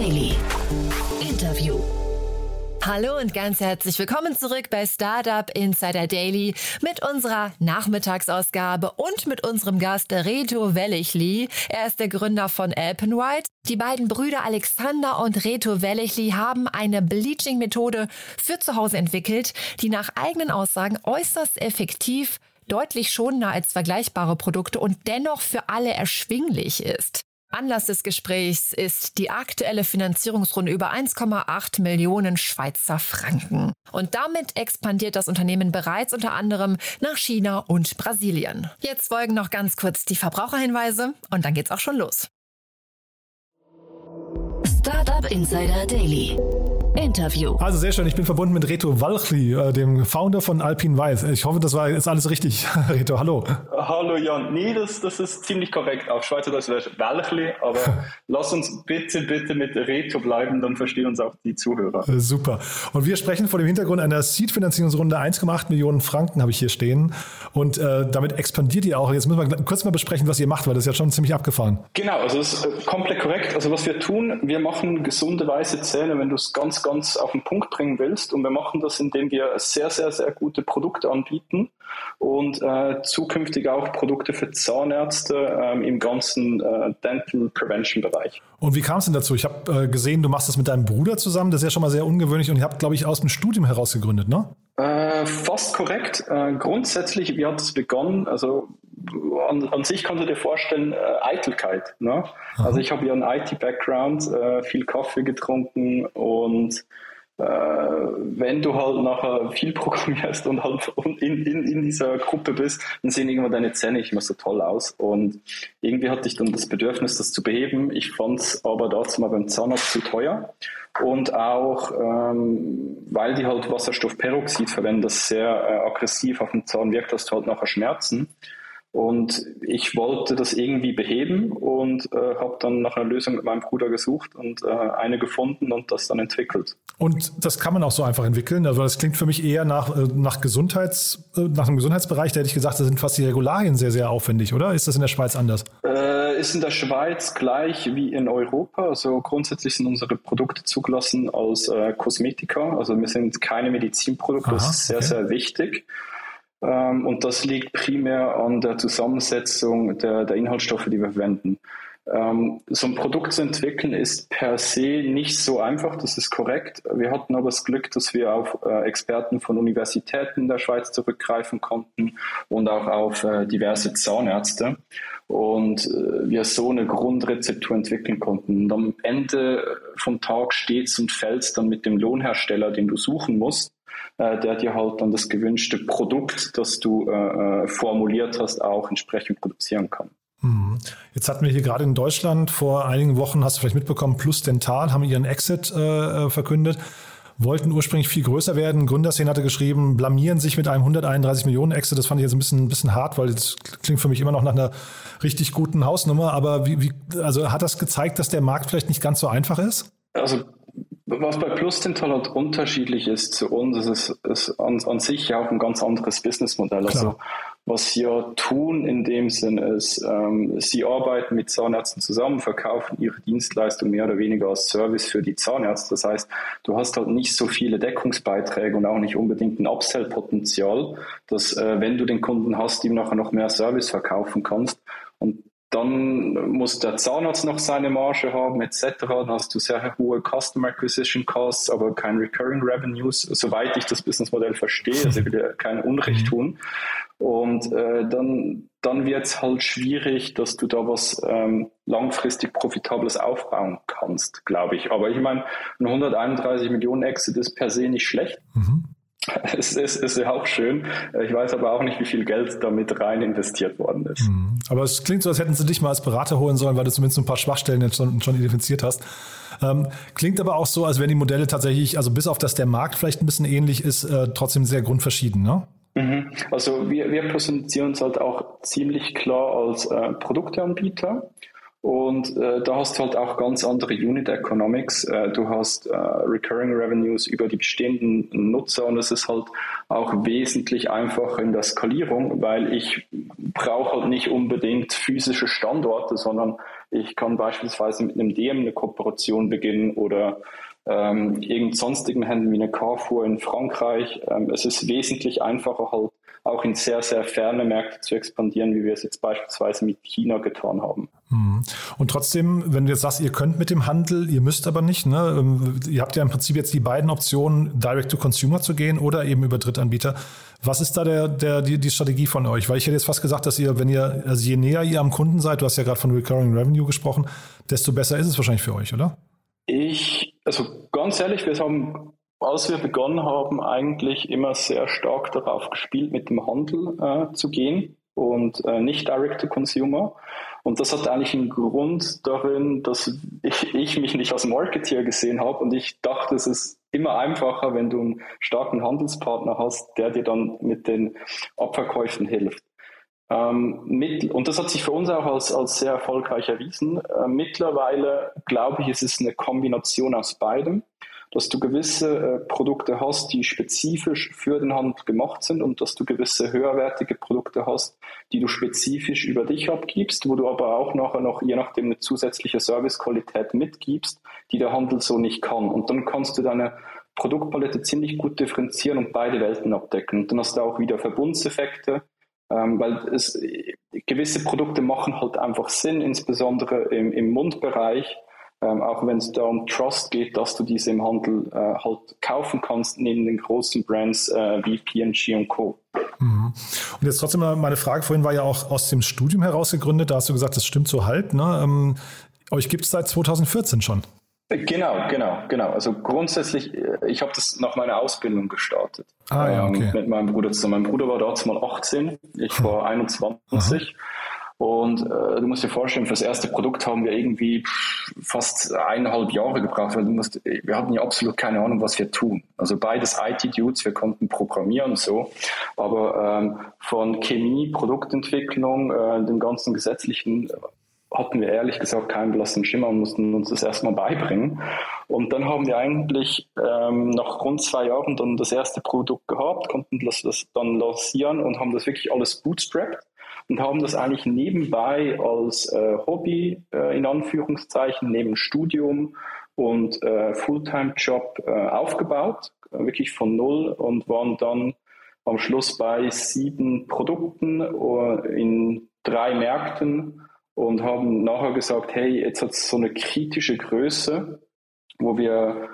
Daily. Interview. Hallo und ganz herzlich willkommen zurück bei Startup Insider Daily mit unserer Nachmittagsausgabe und mit unserem Gast Reto Wellichli. Er ist der Gründer von Alpenwhite. Die beiden Brüder Alexander und Reto Wellichli haben eine Bleaching-Methode für zu Hause entwickelt, die nach eigenen Aussagen äußerst effektiv deutlich schonender als vergleichbare Produkte und dennoch für alle erschwinglich ist. Anlass des Gesprächs ist die aktuelle Finanzierungsrunde über 1,8 Millionen Schweizer Franken. Und damit expandiert das Unternehmen bereits unter anderem nach China und Brasilien. Jetzt folgen noch ganz kurz die Verbraucherhinweise und dann geht's auch schon los. Startup Insider Daily. Interview. Also sehr schön, ich bin verbunden mit Reto Walchli, äh, dem Founder von Alpine Weiß. Ich hoffe, das war jetzt alles richtig. Reto, hallo. Hallo Jan. Nee, das, das ist ziemlich korrekt. Auf Schweizerdeutsch wäre Walchli, aber lass uns bitte, bitte mit Reto bleiben, dann verstehen uns auch die Zuhörer. Äh, super. Und wir sprechen vor dem Hintergrund einer Seed-Finanzierungsrunde 1,8 Millionen Franken habe ich hier stehen. Und äh, damit expandiert ihr auch. Jetzt müssen wir kurz mal besprechen, was ihr macht, weil das ist ja schon ziemlich abgefahren. Genau, also das ist äh, komplett korrekt. Also was wir tun, wir machen gesunde weiße Zähne, wenn du es ganz, ganz auf den Punkt bringen willst. Und wir machen das, indem wir sehr, sehr, sehr gute Produkte anbieten und äh, zukünftig auch Produkte für Zahnärzte ähm, im ganzen äh, Dental Prevention Bereich. Und wie kam es denn dazu? Ich habe äh, gesehen, du machst das mit deinem Bruder zusammen. Das ist ja schon mal sehr ungewöhnlich und ihr habt, glaube ich, aus dem Studium heraus gegründet, ne? Äh, fast korrekt. Äh, grundsätzlich, wie hat es begonnen? Also an, an, sich kannst du dir vorstellen, äh, Eitelkeit. Ne? Also ich habe ja einen IT-Background, äh, viel Kaffee getrunken und äh, wenn du halt nachher viel programmierst und halt in, in, in dieser Gruppe bist, dann sehen irgendwann deine Zähne nicht mehr so toll aus. Und irgendwie hatte ich dann das Bedürfnis, das zu beheben. Ich fand es aber dazu mal beim Zahnarzt zu teuer. Und auch, ähm, weil die halt Wasserstoffperoxid verwenden, das sehr äh, aggressiv auf den Zahn wirkt, hast du halt nachher Schmerzen. Und ich wollte das irgendwie beheben und äh, habe dann nach einer Lösung mit meinem Bruder gesucht und äh, eine gefunden und das dann entwickelt. Und das kann man auch so einfach entwickeln. Also das klingt für mich eher nach, äh, nach Gesundheits, äh, nach einem Gesundheitsbereich. Da hätte ich gesagt, da sind fast die Regularien sehr, sehr aufwendig, oder? Ist das in der Schweiz anders? Äh, ist in der Schweiz gleich wie in Europa. Also grundsätzlich sind unsere Produkte zugelassen als äh, Kosmetika. Also wir sind keine Medizinprodukte. Aha, das ist sehr, okay. sehr wichtig. Ähm, und das liegt primär an der Zusammensetzung der, der Inhaltsstoffe, die wir verwenden. Ähm, so ein Produkt zu entwickeln ist per se nicht so einfach, das ist korrekt. Wir hatten aber das Glück, dass wir auf äh, Experten von Universitäten in der Schweiz zurückgreifen konnten und auch auf äh, diverse Zahnärzte und äh, wir so eine Grundrezeptur entwickeln konnten. Und am Ende vom Tag steht und fällt dann mit dem Lohnhersteller, den du suchen musst der dir halt dann das gewünschte Produkt, das du äh, äh, formuliert hast, auch entsprechend produzieren kann. Mhm. Jetzt hatten wir hier gerade in Deutschland vor einigen Wochen, hast du vielleicht mitbekommen, Plus Dental haben ihren Exit äh, äh verkündet, wollten ursprünglich viel größer werden. Gründerszene hatte geschrieben, blamieren sich mit einem 131 Millionen Exit. Das fand ich jetzt ein bisschen, ein bisschen hart, weil das klingt für mich immer noch nach einer richtig guten Hausnummer. Aber wie, wie, also hat das gezeigt, dass der Markt vielleicht nicht ganz so einfach ist? Also was bei Plusdental halt unterschiedlich ist zu uns, ist es ist an, an sich ja auch ein ganz anderes Businessmodell. Also was sie ja tun in dem Sinn ist, ähm, sie arbeiten mit Zahnärzten zusammen, verkaufen ihre Dienstleistung mehr oder weniger als Service für die Zahnärzte. Das heißt, du hast halt nicht so viele Deckungsbeiträge und auch nicht unbedingt ein Upsell-Potenzial, dass äh, wenn du den Kunden hast, ihm nachher noch mehr Service verkaufen kannst. Und dann muss der Zahnarzt noch seine Marge haben, etc. Dann hast du sehr hohe Customer Acquisition Costs, aber kein Recurring Revenues, soweit ich das Businessmodell verstehe. Also ich will ja kein Unrecht mhm. tun. Und äh, dann, dann wird es halt schwierig, dass du da was ähm, langfristig Profitables aufbauen kannst, glaube ich. Aber ich meine, ein 131 Millionen Exit ist per se nicht schlecht. Mhm. Es ist, ist ja auch schön. Ich weiß aber auch nicht, wie viel Geld damit rein investiert worden ist. Mhm. Aber es klingt so, als hätten sie dich mal als Berater holen sollen, weil du zumindest ein paar Schwachstellen jetzt schon, schon identifiziert hast. Ähm, klingt aber auch so, als wären die Modelle tatsächlich, also bis auf dass der Markt vielleicht ein bisschen ähnlich ist, äh, trotzdem sehr grundverschieden, ne? Mhm. Also wir, wir positionieren uns halt auch ziemlich klar als äh, Produkteanbieter Und äh, da hast du halt auch ganz andere Unit Economics. Äh, du hast äh, Recurring Revenues über die bestehenden Nutzer und es ist halt auch wesentlich einfacher in der Skalierung, weil ich brauche halt nicht unbedingt physische Standorte, sondern ich kann beispielsweise mit einem DM eine Kooperation beginnen oder ähm, irgend sonstigen Händen wie eine Carrefour in Frankreich. Ähm, es ist wesentlich einfacher halt auch in sehr, sehr ferne Märkte zu expandieren, wie wir es jetzt beispielsweise mit China getan haben. Mhm. Und trotzdem, wenn du jetzt sagst, ihr könnt mit dem Handel, ihr müsst aber nicht, ne? Ähm, ihr habt ja im Prinzip jetzt die beiden Optionen, Direct to Consumer zu gehen oder eben über Drittanbieter. Was ist da der, der, die, die Strategie von euch? Weil ich hätte jetzt fast gesagt, dass ihr, wenn ihr, also je näher ihr am Kunden seid, du hast ja gerade von Recurring Revenue gesprochen, desto besser ist es wahrscheinlich für euch, oder? Ich, also ganz ehrlich, wir haben als wir begonnen haben, eigentlich immer sehr stark darauf gespielt, mit dem Handel äh, zu gehen und äh, nicht Direct to Consumer. Und das hat eigentlich einen Grund darin, dass ich, ich mich nicht als Marketeer gesehen habe und ich dachte, es ist immer einfacher, wenn du einen starken Handelspartner hast, der dir dann mit den Abverkäufen hilft. Ähm, mit, und das hat sich für uns auch als, als sehr erfolgreich erwiesen. Äh, mittlerweile glaube ich, es ist eine Kombination aus beidem dass du gewisse äh, Produkte hast, die spezifisch für den Handel gemacht sind und dass du gewisse höherwertige Produkte hast, die du spezifisch über dich abgibst, wo du aber auch nachher noch je nachdem eine zusätzliche Servicequalität mitgibst, die der Handel so nicht kann. Und dann kannst du deine Produktpalette ziemlich gut differenzieren und beide Welten abdecken. Und dann hast du auch wieder Verbundseffekte, ähm, weil es, gewisse Produkte machen halt einfach Sinn, insbesondere im, im Mundbereich ähm, auch wenn es da um Trust geht, dass du diese im Handel äh, halt kaufen kannst, neben den großen Brands äh, wie P&G und Co. Mhm. Und jetzt trotzdem meine Frage vorhin war ja auch aus dem Studium heraus gegründet, da hast du gesagt, das stimmt so halb. Ne? Ähm, euch gibt es seit 2014 schon. Genau, genau, genau. Also grundsätzlich, äh, ich habe das nach meiner Ausbildung gestartet. Ah, ja, okay. Ähm, mit meinem Bruder zusammen. Mein Bruder war damals mal 18, ich war 21. Aha. Und äh, du musst dir vorstellen, für das erste Produkt haben wir irgendwie fast eineinhalb Jahre gebraucht, weil du musst, wir hatten ja absolut keine Ahnung, was wir tun. Also beides IT-Dudes, wir konnten programmieren und so, aber ähm, von Chemie, Produktentwicklung, äh, dem ganzen gesetzlichen hatten wir ehrlich gesagt keinen blassen Schimmer und mussten uns das erstmal beibringen. Und dann haben wir eigentlich ähm, nach rund zwei Jahren dann das erste Produkt gehabt, konnten das, das dann lancieren und haben das wirklich alles bootstrapped und haben das eigentlich nebenbei als äh, Hobby äh, in Anführungszeichen neben Studium und äh, Fulltime-Job äh, aufgebaut, wirklich von null und waren dann am Schluss bei sieben Produkten äh, in drei Märkten und haben nachher gesagt, hey, jetzt hat es so eine kritische Größe, wo wir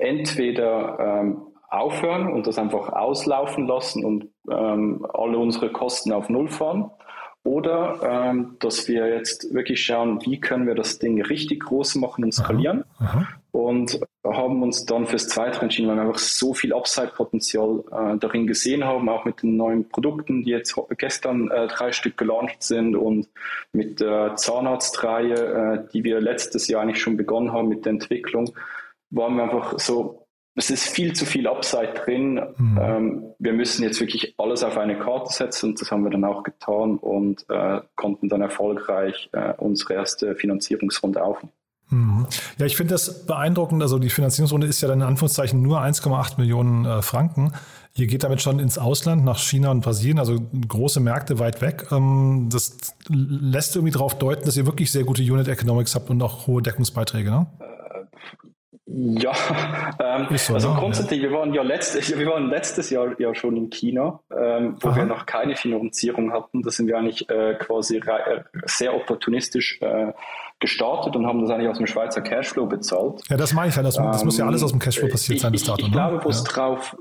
entweder ähm, aufhören und das einfach auslaufen lassen und ähm, alle unsere Kosten auf Null fahren oder ähm, dass wir jetzt wirklich schauen, wie können wir das Ding richtig groß machen und skalieren. Aha, aha. Und haben uns dann fürs Zweite entschieden, weil wir einfach so viel Upside-Potenzial äh, darin gesehen haben, auch mit den neuen Produkten, die jetzt gestern äh, drei Stück gelauncht sind und mit der Zahnarztreihe, äh, die wir letztes Jahr eigentlich schon begonnen haben mit der Entwicklung, waren wir einfach so es ist viel zu viel Upside drin. Mhm. Ähm, wir müssen jetzt wirklich alles auf eine Karte setzen und das haben wir dann auch getan und äh, konnten dann erfolgreich äh, unsere erste Finanzierungsrunde aufnehmen. Mhm. Ja, ich finde das beeindruckend. Also die Finanzierungsrunde ist ja dann in Anführungszeichen nur 1,8 Millionen äh, Franken. Ihr geht damit schon ins Ausland, nach China und Brasilien, also große Märkte weit weg. Ähm, das lässt irgendwie darauf deuten, dass ihr wirklich sehr gute Unit Economics habt und auch hohe Deckungsbeiträge, ne? Ja, ähm, so, also grundsätzlich, ja. wir waren ja letztes, wir waren letztes Jahr ja schon in China, ähm, wo Aha. wir noch keine Finanzierung hatten. Da sind wir eigentlich äh, quasi äh, sehr opportunistisch äh, gestartet und haben das eigentlich aus dem Schweizer Cashflow bezahlt. Ja, das meine ich ja. Das, das muss ja alles aus dem Cashflow ähm, passiert sein bis dato. Ich, ich, ich ne? glaube, wo es ja. drauf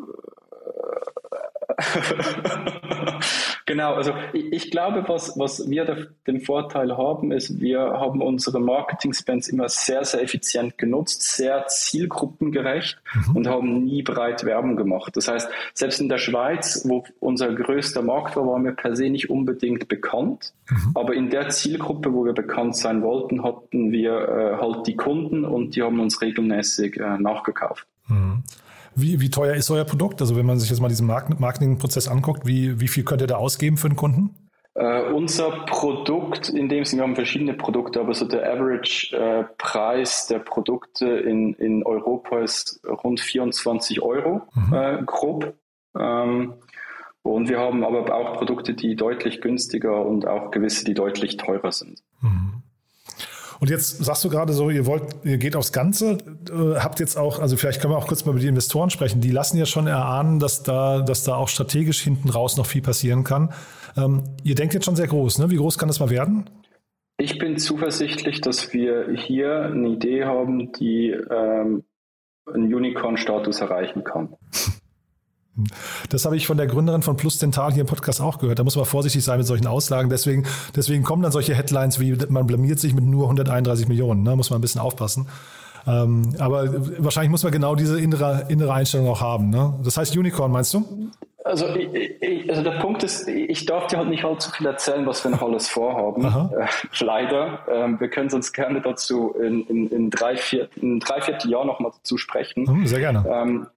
genau, also ich, ich, glaube, was, was wir da, den Vorteil haben, ist, wir haben unsere Marketing-Spends immer sehr, sehr effizient genutzt, sehr zielgruppengerecht mhm. und haben nie breit Werbung gemacht. Das heißt, selbst in der Schweiz, wo unser größter Markt war, waren wir per se nicht unbedingt bekannt. Mhm. Aber in der Zielgruppe, wo wir bekannt sein wollten, hatten wir äh, halt die Kunden und die haben uns regelmäßig äh, nachgekauft. Mhm. Wie, wie teuer ist euer Produkt? Also wenn man sich jetzt mal diesen Marketingprozess anguckt, wie, wie viel könnt ihr da ausgeben für einen Kunden? Uh, unser Produkt, in dem Sinne, wir haben verschiedene Produkte, aber so der Average-Preis uh, der Produkte in, in Europa ist rund 24 Euro mhm. uh, grob. Ähm, und wir haben aber auch Produkte, die deutlich günstiger und auch gewisse, die deutlich teurer sind. Mhm. Und jetzt sagst du gerade so, ihr wollt, ihr geht aufs Ganze, äh, habt jetzt auch, also vielleicht können wir auch kurz mal mit den Investoren sprechen, die lassen ja schon erahnen, dass da, dass da auch strategisch hinten raus noch viel passieren kann. Ähm, ihr denkt jetzt schon sehr groß, ne? Wie groß kann das mal werden? Ich bin zuversichtlich, dass wir hier eine Idee haben, die ähm, einen Unicorn-Status erreichen kann. Das habe ich von der Gründerin von Plus Dental hier im Podcast auch gehört. Da muss man vorsichtig sein mit solchen Aussagen. Deswegen, deswegen kommen dann solche Headlines wie, man blamiert sich mit nur 131 Millionen. Da ne? muss man ein bisschen aufpassen. Ähm, aber wahrscheinlich muss man genau diese innere, innere Einstellung auch haben. Ne? Das heißt Unicorn, meinst du? Also, ich, also der Punkt ist, ich darf dir halt nicht allzu viel erzählen, was wir noch alles vorhaben. Äh, leider. Ähm, wir können uns gerne dazu in, in, in drei, vier, in drei, vier Jahren nochmal dazu sprechen. Hm, sehr gerne. Ähm,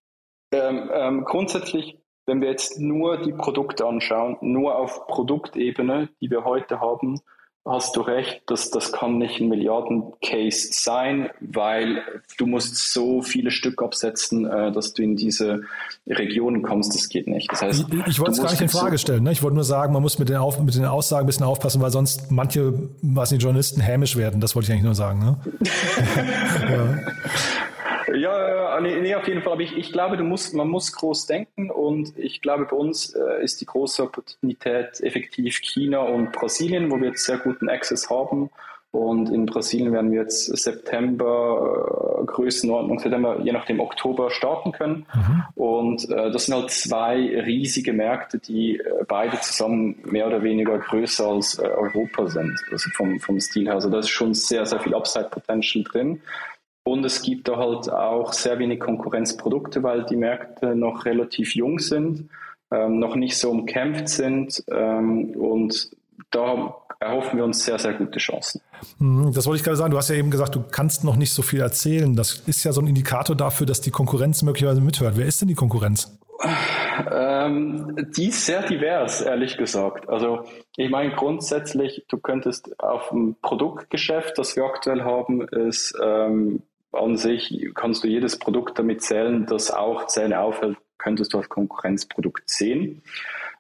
ähm, ähm, grundsätzlich, wenn wir jetzt nur die Produkte anschauen, nur auf Produktebene, die wir heute haben, hast du recht, dass das kann nicht ein Milliarden-Case sein, weil du musst so viele Stück absetzen, äh, dass du in diese Regionen kommst. Das geht nicht. Das heißt, ich, ich wollte es gar nicht in Frage stellen. Ne? Ich wollte nur sagen, man muss mit den, Auf mit den Aussagen ein bisschen aufpassen, weil sonst manche, was nicht, Journalisten hämisch werden. Das wollte ich eigentlich nur sagen. Ne? ja. Ja, nee, nee, auf jeden Fall. Aber ich, ich glaube, du musst, man muss groß denken und ich glaube, bei uns äh, ist die große Opportunität effektiv China und Brasilien, wo wir jetzt sehr guten Access haben. Und in Brasilien werden wir jetzt September, äh, Größenordnung, September, je nachdem Oktober starten können. Mhm. Und äh, das sind halt zwei riesige Märkte, die äh, beide zusammen mehr oder weniger größer als äh, Europa sind, also vom, vom Stil her. Also da ist schon sehr, sehr viel Upside-Potential drin. Und es gibt da halt auch sehr wenig Konkurrenzprodukte, weil die Märkte noch relativ jung sind, ähm, noch nicht so umkämpft sind. Ähm, und da erhoffen wir uns sehr, sehr gute Chancen. Mhm, das wollte ich gerade sagen. Du hast ja eben gesagt, du kannst noch nicht so viel erzählen. Das ist ja so ein Indikator dafür, dass die Konkurrenz möglicherweise mithört. Wer ist denn die Konkurrenz? Ähm, die ist sehr divers, ehrlich gesagt. Also ich meine grundsätzlich, du könntest auf dem Produktgeschäft, das wir aktuell haben, ist ähm, an sich kannst du jedes Produkt damit zählen, das auch Zähne aufhält, könntest du als Konkurrenzprodukt sehen.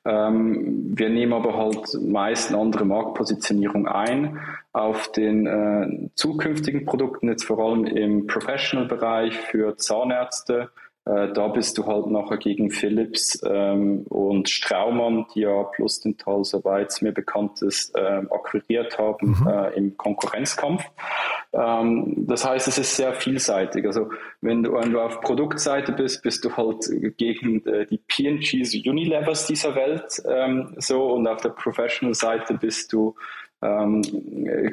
Ähm, wir nehmen aber halt meist eine andere Marktpositionierung ein auf den äh, zukünftigen Produkten, jetzt vor allem im Professional-Bereich für Zahnärzte, äh, da bist du halt nachher gegen Philips ähm, und Straumann, die ja plus den Tal, soweit es mir bekannt ist, äh, akquiriert haben mhm. äh, im Konkurrenzkampf. Ähm, das heißt, es ist sehr vielseitig. Also wenn du, wenn du auf Produktseite bist, bist du halt gegen äh, die P&Gs, Unilevers dieser Welt ähm, so und auf der Professional-Seite bist du ähm,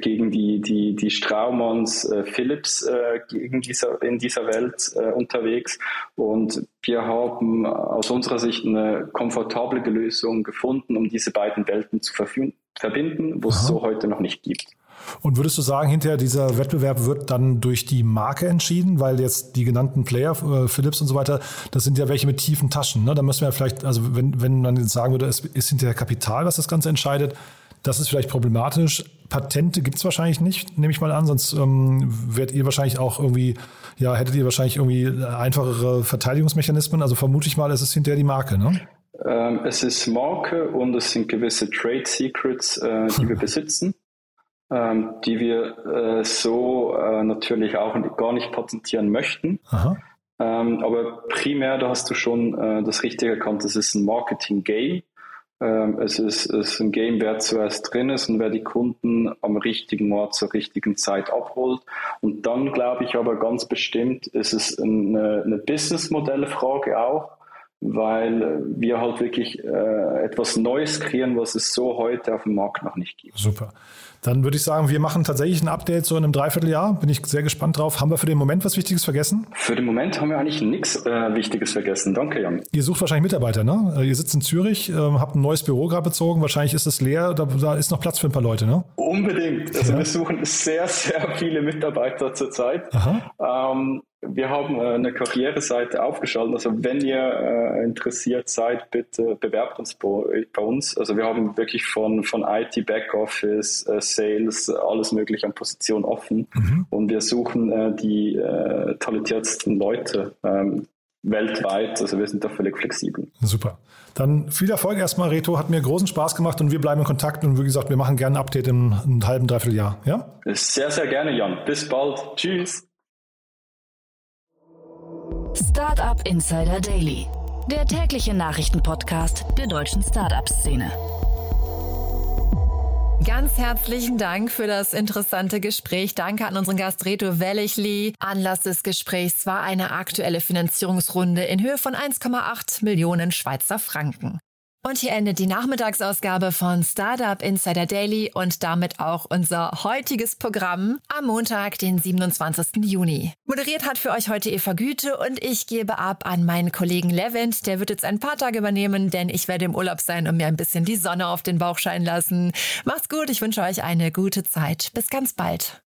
gegen die, die, die Straumanns, äh, Philips äh, gegen dieser, in dieser Welt äh, unterwegs. Und wir haben aus unserer Sicht eine komfortable Lösung gefunden, um diese beiden Welten zu verbinden, wo es so heute noch nicht gibt. Und würdest du sagen, hinterher dieser Wettbewerb wird dann durch die Marke entschieden, weil jetzt die genannten Player, äh, Philips und so weiter, das sind ja welche mit tiefen Taschen. Ne? Da müssen wir vielleicht, also wenn, wenn man jetzt sagen würde, es ist hinterher Kapital, was das Ganze entscheidet, das ist vielleicht problematisch. Patente gibt es wahrscheinlich nicht, nehme ich mal an, sonst ähm, werdet ihr wahrscheinlich auch irgendwie, ja, hättet ihr wahrscheinlich irgendwie einfachere Verteidigungsmechanismen. Also vermute ich mal, es ist hinterher die Marke, ne? Ähm, es ist Marke und es sind gewisse Trade Secrets, äh, die wir besitzen, ähm, die wir äh, so äh, natürlich auch gar nicht patentieren möchten. Ähm, aber primär, da hast du schon äh, das Richtige erkannt, das ist ein Marketing-Game. Ähm, es, ist, es ist ein Game, wer zuerst drin ist und wer die Kunden am richtigen Ort zur richtigen Zeit abholt. Und dann glaube ich aber ganz bestimmt, ist es eine, eine Businessmodellfrage auch, weil wir halt wirklich äh, etwas Neues kreieren, was es so heute auf dem Markt noch nicht gibt. Super. Dann würde ich sagen, wir machen tatsächlich ein Update so in einem Dreivierteljahr. Bin ich sehr gespannt drauf. Haben wir für den Moment was Wichtiges vergessen? Für den Moment haben wir eigentlich nichts äh, Wichtiges vergessen. Danke, Jan. Ihr sucht wahrscheinlich Mitarbeiter, ne? Äh, ihr sitzt in Zürich, äh, habt ein neues Büro gerade bezogen. Wahrscheinlich ist es leer. Da, da, ist noch Platz für ein paar Leute, ne? Unbedingt. Also ja. wir suchen sehr, sehr viele Mitarbeiter zurzeit. Ähm, wir haben äh, eine Karriereseite aufgeschaltet. Also wenn ihr äh, interessiert seid, bitte bewerbt uns bei, uns. Also wir haben wirklich von, von IT, Backoffice, äh, Sales, alles mögliche an Positionen offen. Mhm. Und wir suchen die talentiertesten Leute ähm, weltweit. Also wir sind da völlig flexibel. Super. Dann viel Erfolg erstmal, Reto. Hat mir großen Spaß gemacht und wir bleiben in Kontakt. Und wie gesagt, wir machen gerne ein Update im, im halben, dreiviertel Jahr. Ja? Sehr, sehr gerne, Jan. Bis bald. Tschüss. Startup Insider Daily, der tägliche Nachrichtenpodcast der deutschen Startup-Szene. Ganz herzlichen Dank für das interessante Gespräch. Danke an unseren Gast Reto Wellichli. Anlass des Gesprächs war eine aktuelle Finanzierungsrunde in Höhe von 1,8 Millionen Schweizer Franken. Und hier endet die Nachmittagsausgabe von Startup Insider Daily und damit auch unser heutiges Programm am Montag, den 27. Juni. Moderiert hat für euch heute Eva Güte und ich gebe ab an meinen Kollegen Levent. Der wird jetzt ein paar Tage übernehmen, denn ich werde im Urlaub sein und mir ein bisschen die Sonne auf den Bauch scheinen lassen. Macht's gut, ich wünsche euch eine gute Zeit. Bis ganz bald.